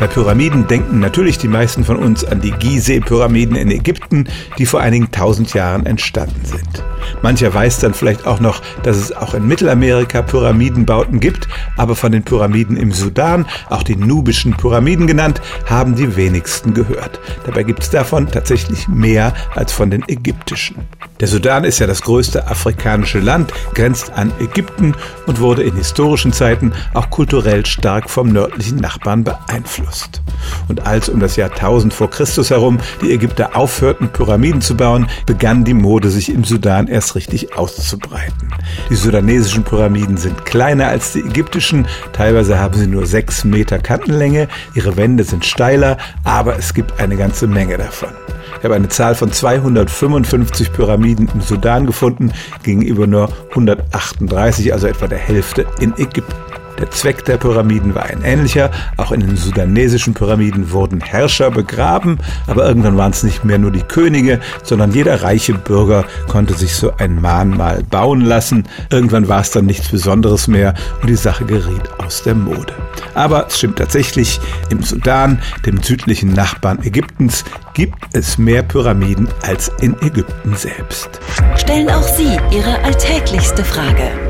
Bei Pyramiden denken natürlich die meisten von uns an die Gizeh-Pyramiden in Ägypten, die vor einigen tausend Jahren entstanden sind. Mancher weiß dann vielleicht auch noch, dass es auch in Mittelamerika Pyramidenbauten gibt, aber von den Pyramiden im Sudan, auch die nubischen Pyramiden genannt, haben die wenigsten gehört. Dabei gibt es davon tatsächlich mehr als von den ägyptischen. Der Sudan ist ja das größte afrikanische Land, grenzt an Ägypten und wurde in historischen Zeiten auch kulturell stark vom nördlichen Nachbarn beeinflusst. Und als um das Jahr 1000 vor Christus herum die Ägypter aufhörten, Pyramiden zu bauen, begann die Mode sich im Sudan erst richtig auszubreiten. Die sudanesischen Pyramiden sind kleiner als die ägyptischen, teilweise haben sie nur sechs Meter Kantenlänge, ihre Wände sind steiler, aber es gibt eine ganze Menge davon. Ich habe eine Zahl von 255 Pyramiden im Sudan gefunden, gegenüber nur 138, also etwa der Hälfte in Ägypten. Der Zweck der Pyramiden war ein ähnlicher. Auch in den sudanesischen Pyramiden wurden Herrscher begraben, aber irgendwann waren es nicht mehr nur die Könige, sondern jeder reiche Bürger konnte sich so ein Mahnmal bauen lassen. Irgendwann war es dann nichts Besonderes mehr und die Sache geriet aus der Mode. Aber es stimmt tatsächlich, im Sudan, dem südlichen Nachbarn Ägyptens, gibt es mehr Pyramiden als in Ägypten selbst. Stellen auch Sie Ihre alltäglichste Frage